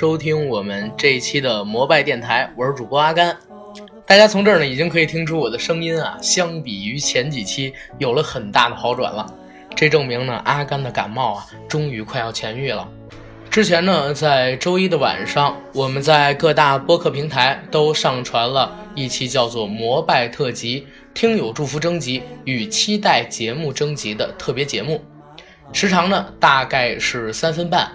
收听我们这一期的摩拜电台，我是主播阿甘。大家从这儿呢，已经可以听出我的声音啊，相比于前几期有了很大的好转了。这证明呢，阿甘的感冒啊，终于快要痊愈了。之前呢，在周一的晚上，我们在各大播客平台都上传了一期叫做《摩拜特辑听友祝福征集与期待节目征集》的特别节目，时长呢大概是三分半，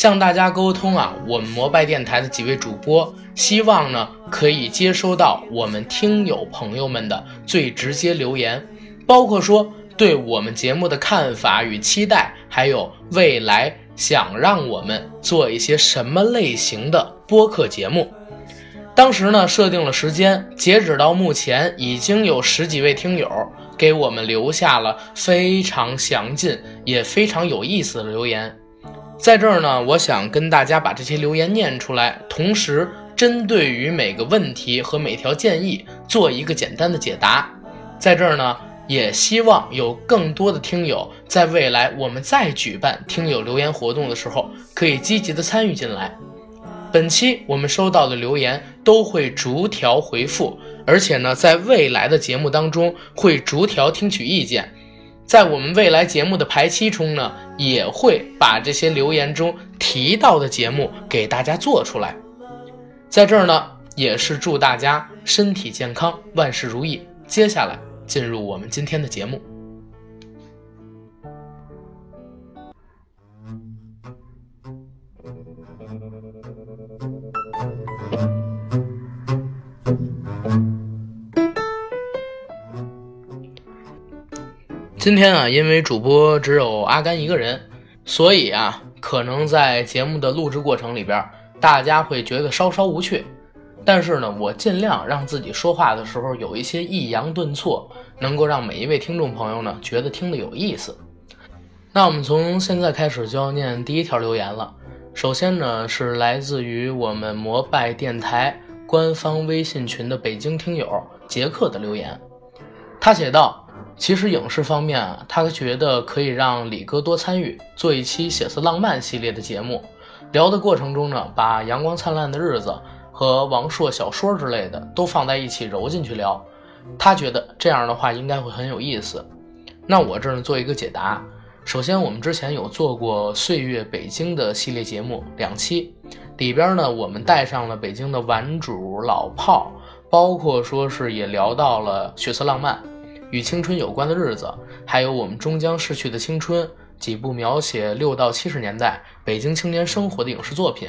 向大家沟通啊，我们摩拜电台的几位主播希望呢可以接收到我们听友朋友们的最直接留言，包括说对我们节目的看法与期待，还有未来。想让我们做一些什么类型的播客节目？当时呢设定了时间，截止到目前已经有十几位听友给我们留下了非常详尽也非常有意思的留言。在这儿呢，我想跟大家把这些留言念出来，同时针对于每个问题和每条建议做一个简单的解答。在这儿呢。也希望有更多的听友在未来我们再举办听友留言活动的时候，可以积极的参与进来。本期我们收到的留言都会逐条回复，而且呢，在未来的节目当中会逐条听取意见。在我们未来节目的排期中呢，也会把这些留言中提到的节目给大家做出来。在这儿呢，也是祝大家身体健康，万事如意。接下来。进入我们今天的节目。今天啊，因为主播只有阿甘一个人，所以啊，可能在节目的录制过程里边，大家会觉得稍稍无趣。但是呢，我尽量让自己说话的时候有一些抑扬顿挫，能够让每一位听众朋友呢觉得听得有意思。那我们从现在开始就要念第一条留言了。首先呢，是来自于我们摩拜电台官方微信群的北京听友杰克的留言。他写道：“其实影视方面啊，他觉得可以让李哥多参与，做一期血色浪漫系列的节目。聊的过程中呢，把阳光灿烂的日子。”和王朔小说之类的都放在一起揉进去聊，他觉得这样的话应该会很有意思。那我这儿呢做一个解答。首先，我们之前有做过《岁月北京》的系列节目两期，里边呢我们带上了北京的顽主老炮，包括说是也聊到了血色浪漫与青春有关的日子，还有我们终将逝去的青春几部描写六到七十年代北京青年生活的影视作品。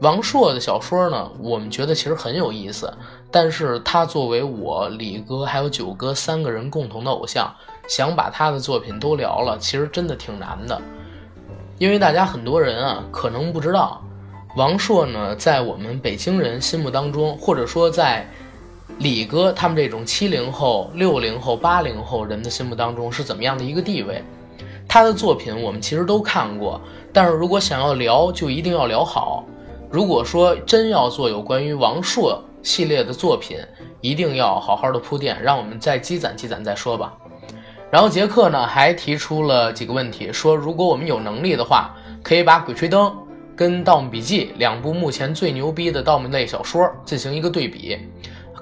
王朔的小说呢，我们觉得其实很有意思，但是他作为我李哥还有九哥三个人共同的偶像，想把他的作品都聊了，其实真的挺难的。因为大家很多人啊，可能不知道，王朔呢，在我们北京人心目当中，或者说在李哥他们这种七零后、六零后、八零后人的心目当中是怎么样的一个地位？他的作品我们其实都看过，但是如果想要聊，就一定要聊好。如果说真要做有关于王朔系列的作品，一定要好好的铺垫，让我们再积攒积攒再说吧。然后杰克呢还提出了几个问题，说如果我们有能力的话，可以把《鬼吹灯》跟《盗墓笔记》两部目前最牛逼的盗墓类小说进行一个对比，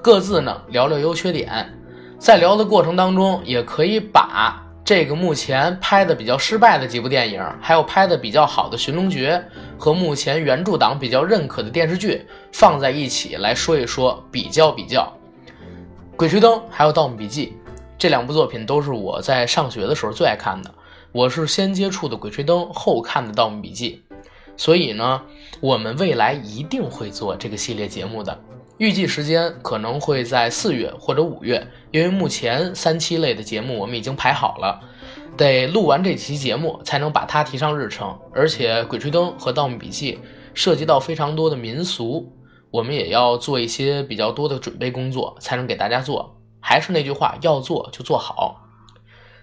各自呢聊聊优缺点，在聊的过程当中，也可以把。这个目前拍的比较失败的几部电影，还有拍的比较好的《寻龙诀》和目前原著党比较认可的电视剧放在一起来说一说，比较比较。《鬼吹灯》还有《盗墓笔记》这两部作品都是我在上学的时候最爱看的。我是先接触的《鬼吹灯》，后看的《盗墓笔记》，所以呢，我们未来一定会做这个系列节目的。预计时间可能会在四月或者五月，因为目前三期类的节目我们已经排好了，得录完这期节目才能把它提上日程。而且《鬼吹灯》和《盗墓笔记》涉及到非常多的民俗，我们也要做一些比较多的准备工作，才能给大家做。还是那句话，要做就做好。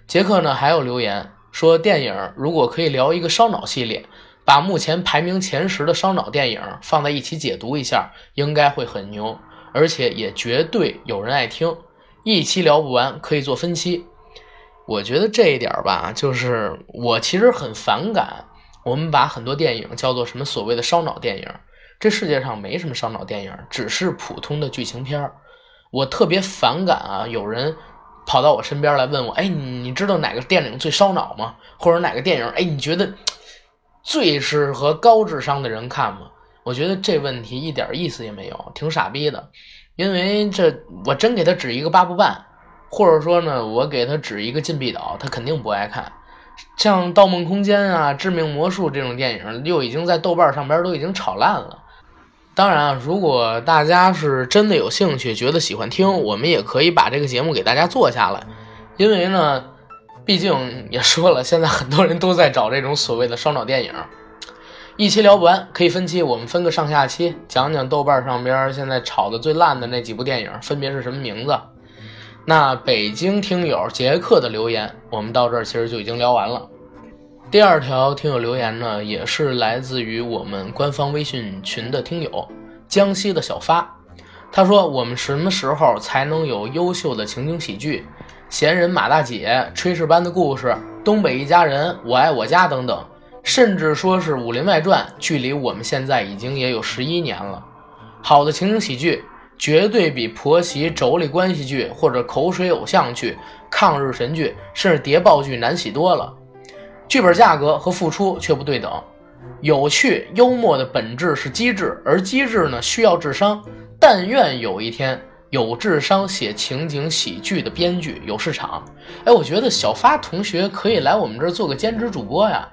杰克呢还有留言说，电影如果可以聊一个烧脑系列。把目前排名前十的烧脑电影放在一起解读一下，应该会很牛。而且也绝对有人爱听，一期聊不完，可以做分期。我觉得这一点吧，就是我其实很反感，我们把很多电影叫做什么所谓的烧脑电影。这世界上没什么烧脑电影，只是普通的剧情片儿。我特别反感啊，有人跑到我身边来问我，哎，你知道哪个电影最烧脑吗？或者哪个电影，哎，你觉得最适合高智商的人看吗？我觉得这问题一点意思也没有，挺傻逼的。因为这我真给他指一个八部半，或者说呢，我给他指一个禁闭岛，他肯定不爱看。像《盗梦空间》啊，《致命魔术》这种电影，又已经在豆瓣上边都已经炒烂了。当然啊，如果大家是真的有兴趣，觉得喜欢听，我们也可以把这个节目给大家做下来。因为呢，毕竟也说了，现在很多人都在找这种所谓的烧脑电影，一期聊不完，可以分期，我们分个上下期，讲讲豆瓣上边现在炒的最烂的那几部电影分别是什么名字。那北京听友杰克的留言，我们到这儿其实就已经聊完了。第二条听友留言呢，也是来自于我们官方微信群的听友江西的小发。他说：“我们什么时候才能有优秀的情景喜剧，《闲人马大姐》、炊事班的故事、东北一家人、我爱我家等等，甚至说是《武林外传》，距离我们现在已经也有十一年了。好的情景喜剧绝对比婆媳妯娌关系剧或者口水偶像剧、抗日神剧，甚至谍报剧难洗多了。”剧本价格和付出却不对等，有趣幽默的本质是机智，而机智呢需要智商。但愿有一天有智商写情景喜剧的编剧有市场。哎，我觉得小发同学可以来我们这儿做个兼职主播呀，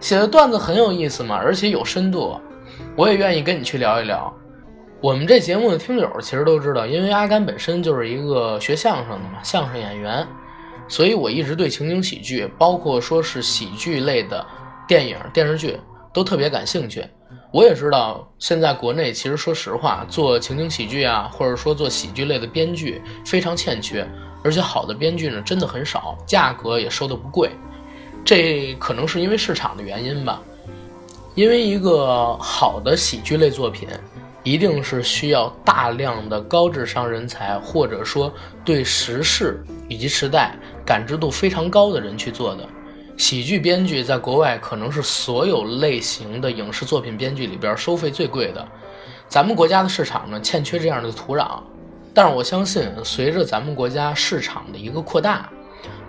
写的段子很有意思嘛，而且有深度，我也愿意跟你去聊一聊。我们这节目的听友其实都知道，因为阿甘本身就是一个学相声的嘛，相声演员。所以，我一直对情景喜剧，包括说是喜剧类的电影、电视剧，都特别感兴趣。我也知道，现在国内其实说实话，做情景喜剧啊，或者说做喜剧类的编剧非常欠缺，而且好的编剧呢，真的很少，价格也收的不贵。这可能是因为市场的原因吧。因为一个好的喜剧类作品。一定是需要大量的高智商人才，或者说对时事以及时代感知度非常高的人去做的。喜剧编剧在国外可能是所有类型的影视作品编剧里边收费最贵的。咱们国家的市场呢，欠缺这样的土壤。但是我相信，随着咱们国家市场的一个扩大，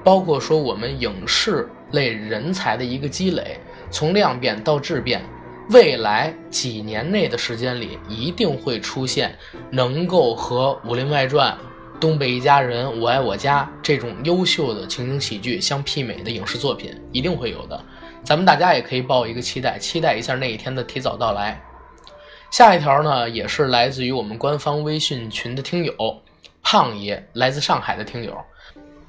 包括说我们影视类人才的一个积累，从量变到质变。未来几年内的时间里，一定会出现能够和《武林外传》《东北一家人》《我爱我家》这种优秀的情景喜剧相媲美的影视作品，一定会有的。咱们大家也可以抱一个期待，期待一下那一天的提早到来。下一条呢，也是来自于我们官方微信群的听友胖爷，来自上海的听友。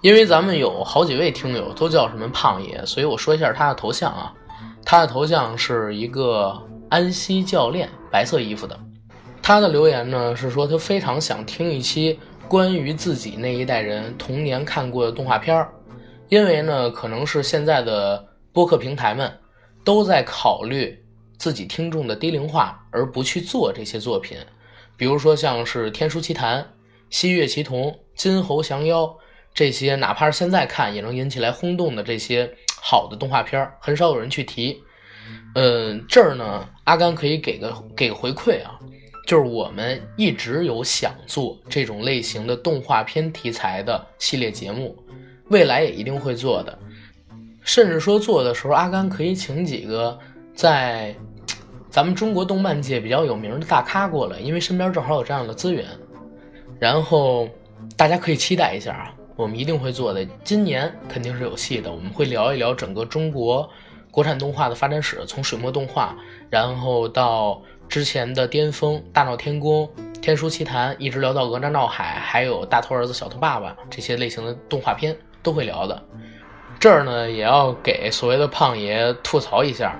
因为咱们有好几位听友都叫什么胖爷，所以我说一下他的头像啊。他的头像是一个安西教练，白色衣服的。他的留言呢是说他非常想听一期关于自己那一代人童年看过的动画片儿，因为呢可能是现在的播客平台们都在考虑自己听众的低龄化，而不去做这些作品。比如说像是《天书奇谭》《西岳奇童》《金猴降妖》这些，哪怕是现在看也能引起来轰动的这些。好的动画片儿很少有人去提，嗯，这儿呢，阿甘可以给个给个回馈啊，就是我们一直有想做这种类型的动画片题材的系列节目，未来也一定会做的，甚至说做的时候，阿甘可以请几个在咱们中国动漫界比较有名的大咖过来，因为身边正好有这样的资源，然后大家可以期待一下啊。我们一定会做的，今年肯定是有戏的。我们会聊一聊整个中国国产动画的发展史，从水墨动画，然后到之前的巅峰《大闹天宫》《天书奇谭》，一直聊到《哪吒闹海》，还有《大头儿子小头爸爸》这些类型的动画片都会聊的。这儿呢，也要给所谓的胖爷吐槽一下，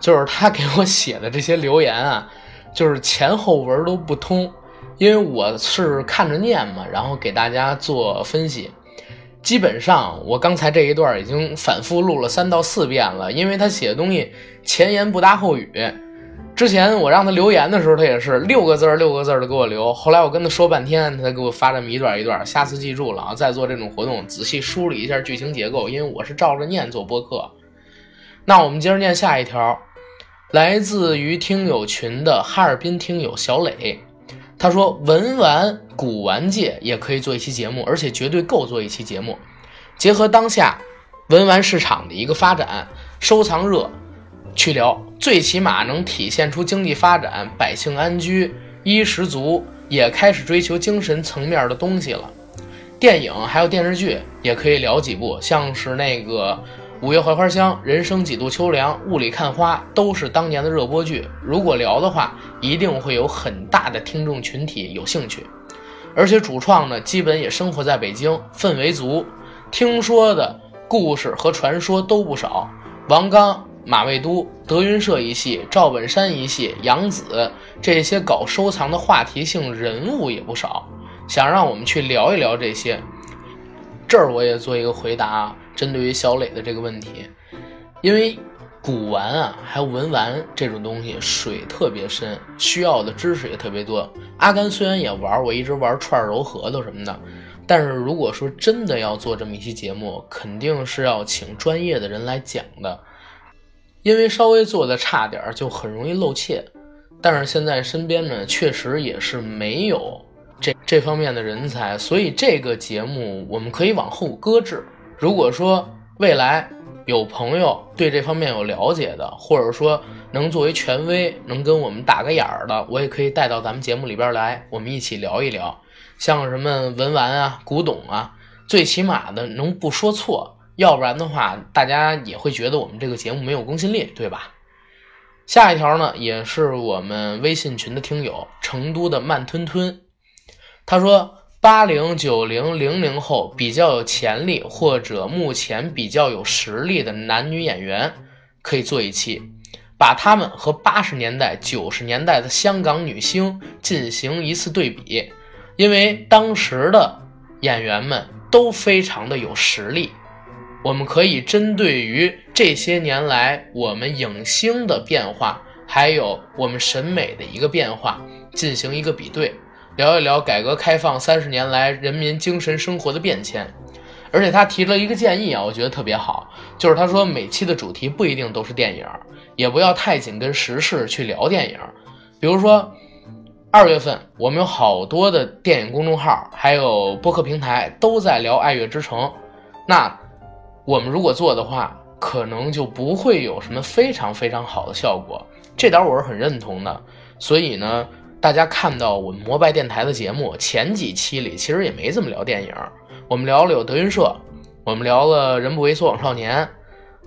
就是他给我写的这些留言啊，就是前后文都不通。因为我是看着念嘛，然后给大家做分析。基本上我刚才这一段已经反复录了三到四遍了，因为他写的东西前言不搭后语，之前我让他留言的时候，他也是六个字儿六个字儿的给我留。后来我跟他说半天，他给我发这么一段一段。下次记住了啊，再做这种活动，仔细梳理一下剧情结构，因为我是照着念做播客。那我们接着念下一条，来自于听友群的哈尔滨听友小磊，他说文玩古玩界也可以做一期节目，而且绝对够做一期节目。结合当下文玩市场的一个发展，收藏热去聊，最起码能体现出经济发展、百姓安居、衣食足，也开始追求精神层面的东西了。电影还有电视剧也可以聊几部，像是那个。五月槐花香，人生几度秋凉，雾里看花，都是当年的热播剧。如果聊的话，一定会有很大的听众群体有兴趣。而且主创呢，基本也生活在北京，氛围足，听说的故事和传说都不少。王刚、马未都、德云社一系、赵本山一系、杨紫这些搞收藏的话题性人物也不少。想让我们去聊一聊这些，这儿我也做一个回答。针对于小磊的这个问题，因为古玩啊，还有文玩这种东西，水特别深，需要的知识也特别多。阿甘虽然也玩，我一直玩串揉核桃什么的，但是如果说真的要做这么一期节目，肯定是要请专业的人来讲的，因为稍微做的差点就很容易露怯。但是现在身边呢，确实也是没有这这方面的人才，所以这个节目我们可以往后搁置。如果说未来有朋友对这方面有了解的，或者说能作为权威，能跟我们打个眼儿的，我也可以带到咱们节目里边来，我们一起聊一聊。像什么文玩啊、古董啊，最起码的能不说错，要不然的话，大家也会觉得我们这个节目没有公信力，对吧？下一条呢，也是我们微信群的听友，成都的慢吞吞，他说。八零九零零零后比较有潜力或者目前比较有实力的男女演员，可以做一期，把他们和八十年代、九十年代的香港女星进行一次对比，因为当时的演员们都非常的有实力，我们可以针对于这些年来我们影星的变化，还有我们审美的一个变化进行一个比对。聊一聊改革开放三十年来人民精神生活的变迁，而且他提了一个建议啊，我觉得特别好，就是他说每期的主题不一定都是电影，也不要太紧跟时事去聊电影。比如说二月份我们有好多的电影公众号，还有播客平台都在聊《爱乐之城》，那我们如果做的话，可能就不会有什么非常非常好的效果。这点我是很认同的，所以呢。大家看到我们摩拜电台的节目前几期里，其实也没怎么聊电影。我们聊了有德云社，我们聊了《人不猥琐枉少年》，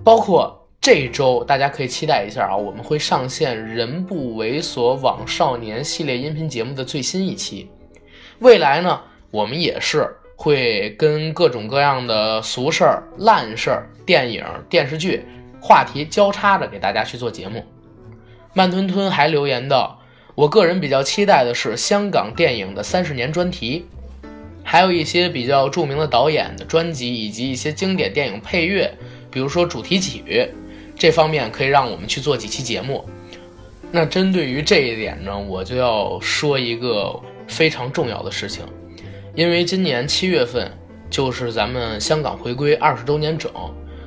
包括这周大家可以期待一下啊，我们会上线《人不猥琐枉少年》系列音频节目的最新一期。未来呢，我们也是会跟各种各样的俗事儿、烂事儿、电影、电视剧话题交叉着给大家去做节目。慢吞吞还留言道。我个人比较期待的是香港电影的三十年专题，还有一些比较著名的导演的专辑，以及一些经典电影配乐，比如说主题曲，这方面可以让我们去做几期节目。那针对于这一点呢，我就要说一个非常重要的事情，因为今年七月份就是咱们香港回归二十周年整，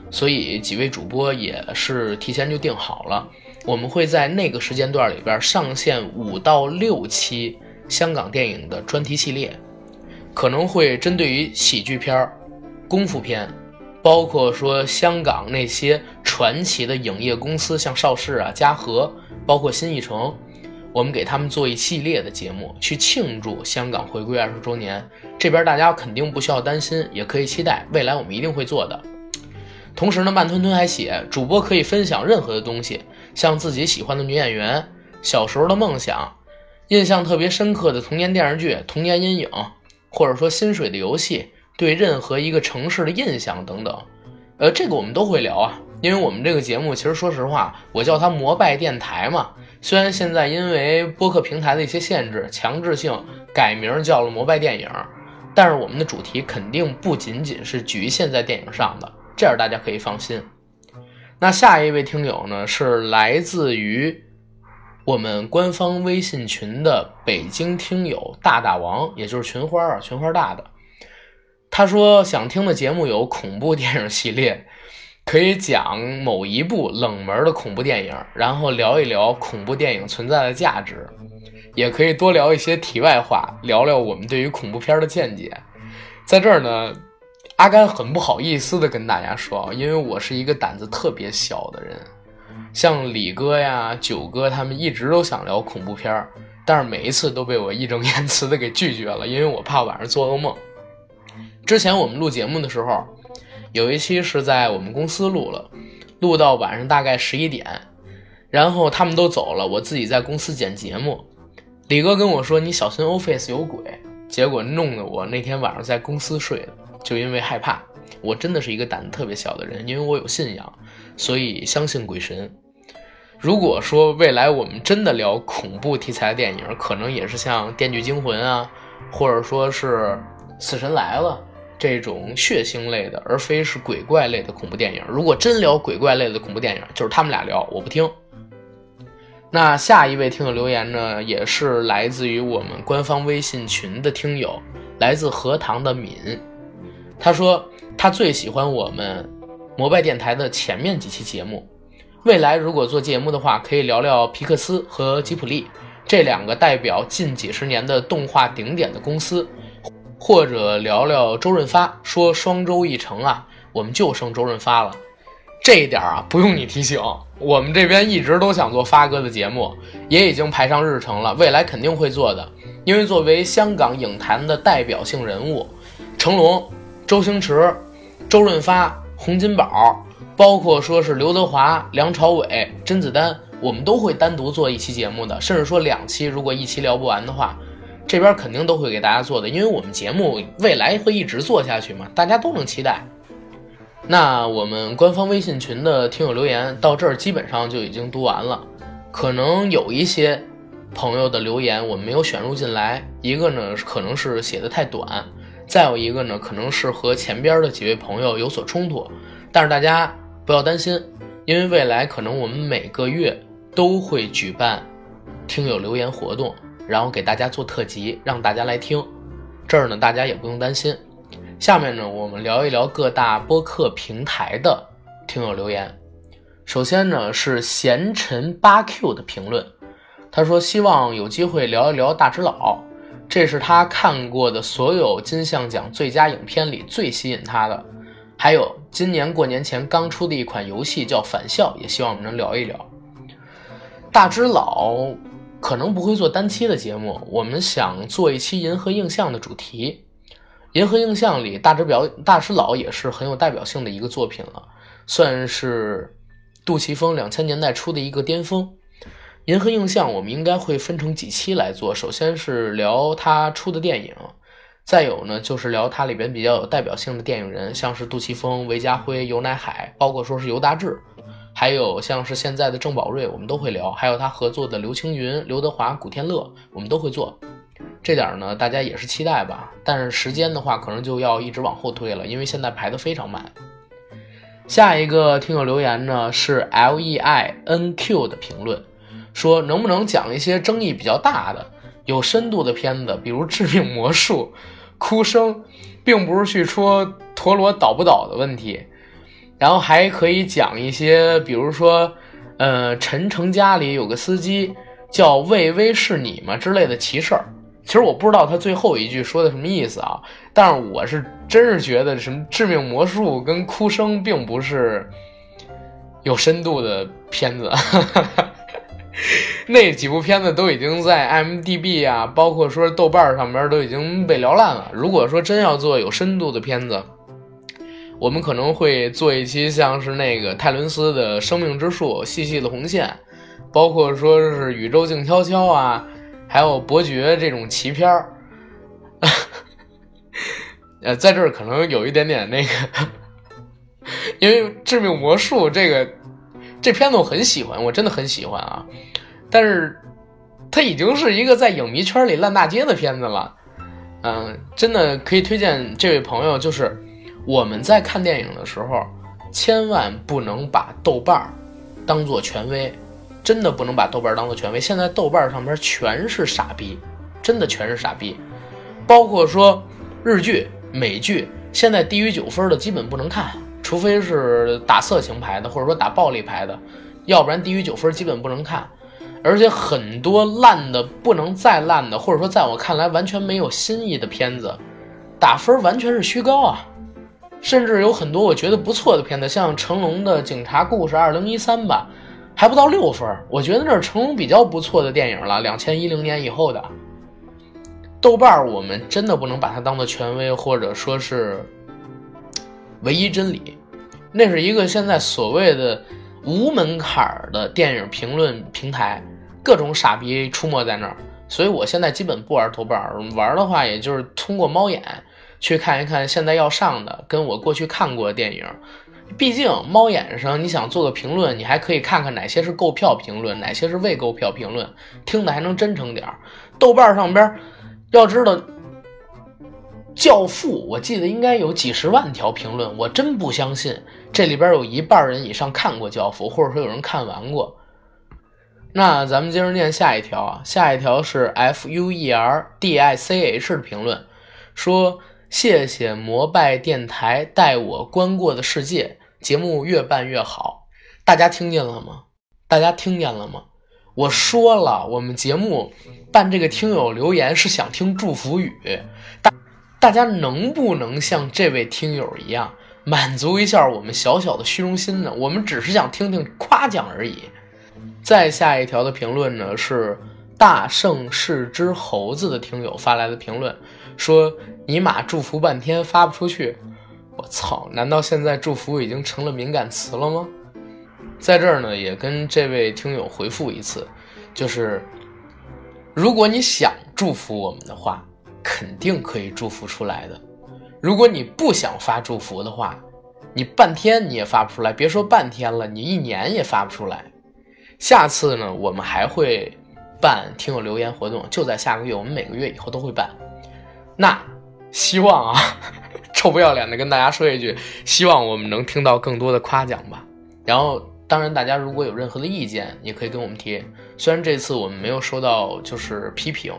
所以几位主播也是提前就定好了。我们会在那个时间段里边上线五到六期香港电影的专题系列，可能会针对于喜剧片、功夫片，包括说香港那些传奇的影业公司，像邵氏啊、嘉禾，包括新艺城，我们给他们做一系列的节目，去庆祝香港回归二十周年。这边大家肯定不需要担心，也可以期待未来我们一定会做的。同时呢，慢吞吞还写，主播可以分享任何的东西。像自己喜欢的女演员、小时候的梦想、印象特别深刻的童年电视剧、童年阴影，或者说心水的游戏，对任何一个城市的印象等等，呃，这个我们都会聊啊。因为我们这个节目，其实说实话，我叫它摩拜电台嘛。虽然现在因为播客平台的一些限制，强制性改名叫了摩拜电影，但是我们的主题肯定不仅仅是局限在电影上的，这样大家可以放心。那下一位听友呢，是来自于我们官方微信群的北京听友大大王，也就是群花啊，群花大的。他说想听的节目有恐怖电影系列，可以讲某一部冷门的恐怖电影，然后聊一聊恐怖电影存在的价值，也可以多聊一些题外话，聊聊我们对于恐怖片的见解。在这儿呢，阿甘很不好意思的跟大家说，因为我是一个胆子特别小的人，像李哥呀、九哥他们一直都想聊恐怖片，但是每一次都被我义正言辞的给拒绝了，因为我怕晚上做噩梦。之前我们录节目的时候，有一期是在我们公司录了，录到晚上大概十一点，然后他们都走了，我自己在公司剪节目。李哥跟我说：“你小心 Office 有鬼。”结果弄得我那天晚上在公司睡，就因为害怕。我真的是一个胆子特别小的人，因为我有信仰，所以相信鬼神。如果说未来我们真的聊恐怖题材的电影，可能也是像《电锯惊魂》啊，或者说是《死神来了》。这种血腥类的，而非是鬼怪类的恐怖电影。如果真聊鬼怪类的恐怖电影，就是他们俩聊，我不听。那下一位听友留言呢，也是来自于我们官方微信群的听友，来自荷塘的敏。他说他最喜欢我们摩拜电台的前面几期节目。未来如果做节目的话，可以聊聊皮克斯和吉普力这两个代表近几十年的动画顶点的公司。或者聊聊周润发，说双周一成啊，我们就剩周润发了。这一点啊，不用你提醒，我们这边一直都想做发哥的节目，也已经排上日程了，未来肯定会做的。因为作为香港影坛的代表性人物，成龙、周星驰、周润发、洪金宝，包括说是刘德华、梁朝伟、甄子丹，我们都会单独做一期节目的，甚至说两期，如果一期聊不完的话。这边肯定都会给大家做的，因为我们节目未来会一直做下去嘛，大家都能期待。那我们官方微信群的听友留言到这儿基本上就已经读完了，可能有一些朋友的留言我们没有选入进来，一个呢可能是写的太短，再有一个呢可能是和前边的几位朋友有所冲突，但是大家不要担心，因为未来可能我们每个月都会举办听友留言活动。然后给大家做特辑，让大家来听。这儿呢，大家也不用担心。下面呢，我们聊一聊各大播客平台的听友留言。首先呢，是贤臣八 Q 的评论，他说希望有机会聊一聊大只佬，这是他看过的所有金像奖最佳影片里最吸引他的。还有今年过年前刚出的一款游戏叫《返校》，也希望我们能聊一聊大只佬。可能不会做单期的节目，我们想做一期银河映像的主题。银河映像里，大只表大师佬也是很有代表性的一个作品了，算是杜琪峰两千年代初的一个巅峰。银河映像我们应该会分成几期来做，首先是聊他出的电影，再有呢就是聊他里边比较有代表性的电影人，像是杜琪峰、韦家辉、尤乃海，包括说是尤达志。还有像是现在的郑宝瑞，我们都会聊；还有他合作的刘青云、刘德华、古天乐，我们都会做。这点呢，大家也是期待吧。但是时间的话，可能就要一直往后推了，因为现在排的非常满。下一个听友留言呢是 L E I N Q 的评论，说能不能讲一些争议比较大的、有深度的片子，比如《致命魔术》、哭声，并不是去说陀螺倒不倒的问题。然后还可以讲一些，比如说，呃，陈诚家里有个司机叫魏巍是你吗之类的奇事儿。其实我不知道他最后一句说的什么意思啊，但是我是真是觉得什么致命魔术跟哭声并不是有深度的片子，那几部片子都已经在 M D B 啊，包括说豆瓣上面都已经被聊烂了。如果说真要做有深度的片子，我们可能会做一期像是那个泰伦斯的生命之树、细细的红线，包括说是宇宙静悄悄啊，还有伯爵这种奇片儿。呃，在这儿可能有一点点那个，因为致命魔术这个这片子我很喜欢，我真的很喜欢啊，但是它已经是一个在影迷圈里烂大街的片子了。嗯，真的可以推荐这位朋友，就是。我们在看电影的时候，千万不能把豆瓣儿当做权威。真的不能把豆瓣儿当做权威。现在豆瓣儿上边全是傻逼，真的全是傻逼，包括说日剧、美剧，现在低于九分的基本不能看，除非是打色情牌的，或者说打暴力牌的，要不然低于九分基本不能看。而且很多烂的不能再烂的，或者说在我看来完全没有新意的片子，打分完全是虚高啊。甚至有很多我觉得不错的片子，像成龙的《警察故事二零一三》吧，还不到六分。我觉得那是成龙比较不错的电影了，两千一零年以后的。豆瓣我们真的不能把它当做权威，或者说是唯一真理。那是一个现在所谓的无门槛的电影评论平台，各种傻逼出没在那儿。所以我现在基本不玩豆瓣，玩的话也就是通过猫眼。去看一看现在要上的，跟我过去看过的电影。毕竟猫眼上你想做个评论，你还可以看看哪些是购票评论，哪些是未购票评论，听的还能真诚点儿。豆瓣上边，要知道，《教父》我记得应该有几十万条评论，我真不相信这里边有一半人以上看过《教父》，或者说有人看完过。那咱们接着念下一条啊，下一条是 F U E R D I C H 的评论，说。谢谢摩拜电台带我观过的世界，节目越办越好。大家听见了吗？大家听见了吗？我说了，我们节目办这个听友留言是想听祝福语。大大家能不能像这位听友一样，满足一下我们小小的虚荣心呢？我们只是想听听夸奖而已。再下一条的评论呢，是大盛世之猴子的听友发来的评论。说尼玛祝福半天发不出去，我操！难道现在祝福已经成了敏感词了吗？在这儿呢，也跟这位听友回复一次，就是如果你想祝福我们的话，肯定可以祝福出来的；如果你不想发祝福的话，你半天你也发不出来，别说半天了，你一年也发不出来。下次呢，我们还会办听友留言活动，就在下个月，我们每个月以后都会办。那希望啊，臭不要脸的跟大家说一句，希望我们能听到更多的夸奖吧。然后，当然大家如果有任何的意见，也可以跟我们提。虽然这次我们没有收到就是批评，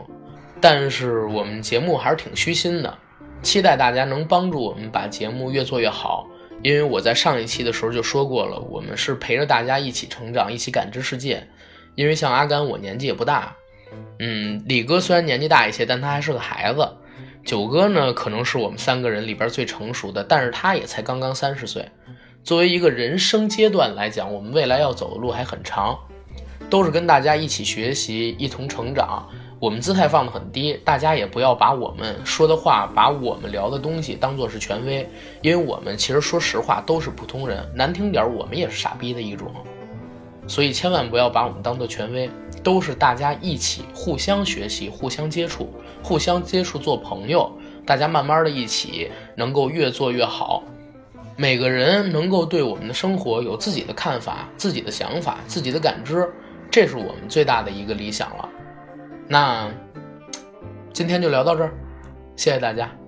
但是我们节目还是挺虚心的，期待大家能帮助我们把节目越做越好。因为我在上一期的时候就说过了，我们是陪着大家一起成长，一起感知世界。因为像阿甘，我年纪也不大，嗯，李哥虽然年纪大一些，但他还是个孩子。九哥呢，可能是我们三个人里边最成熟的，但是他也才刚刚三十岁。作为一个人生阶段来讲，我们未来要走的路还很长，都是跟大家一起学习，一同成长。我们姿态放得很低，大家也不要把我们说的话，把我们聊的东西当做是权威，因为我们其实说实话都是普通人，难听点，我们也是傻逼的一种。所以千万不要把我们当做权威，都是大家一起互相学习、互相接触、互相接触做朋友，大家慢慢的一起能够越做越好。每个人能够对我们的生活有自己的看法、自己的想法、自己的感知，这是我们最大的一个理想了。那今天就聊到这儿，谢谢大家。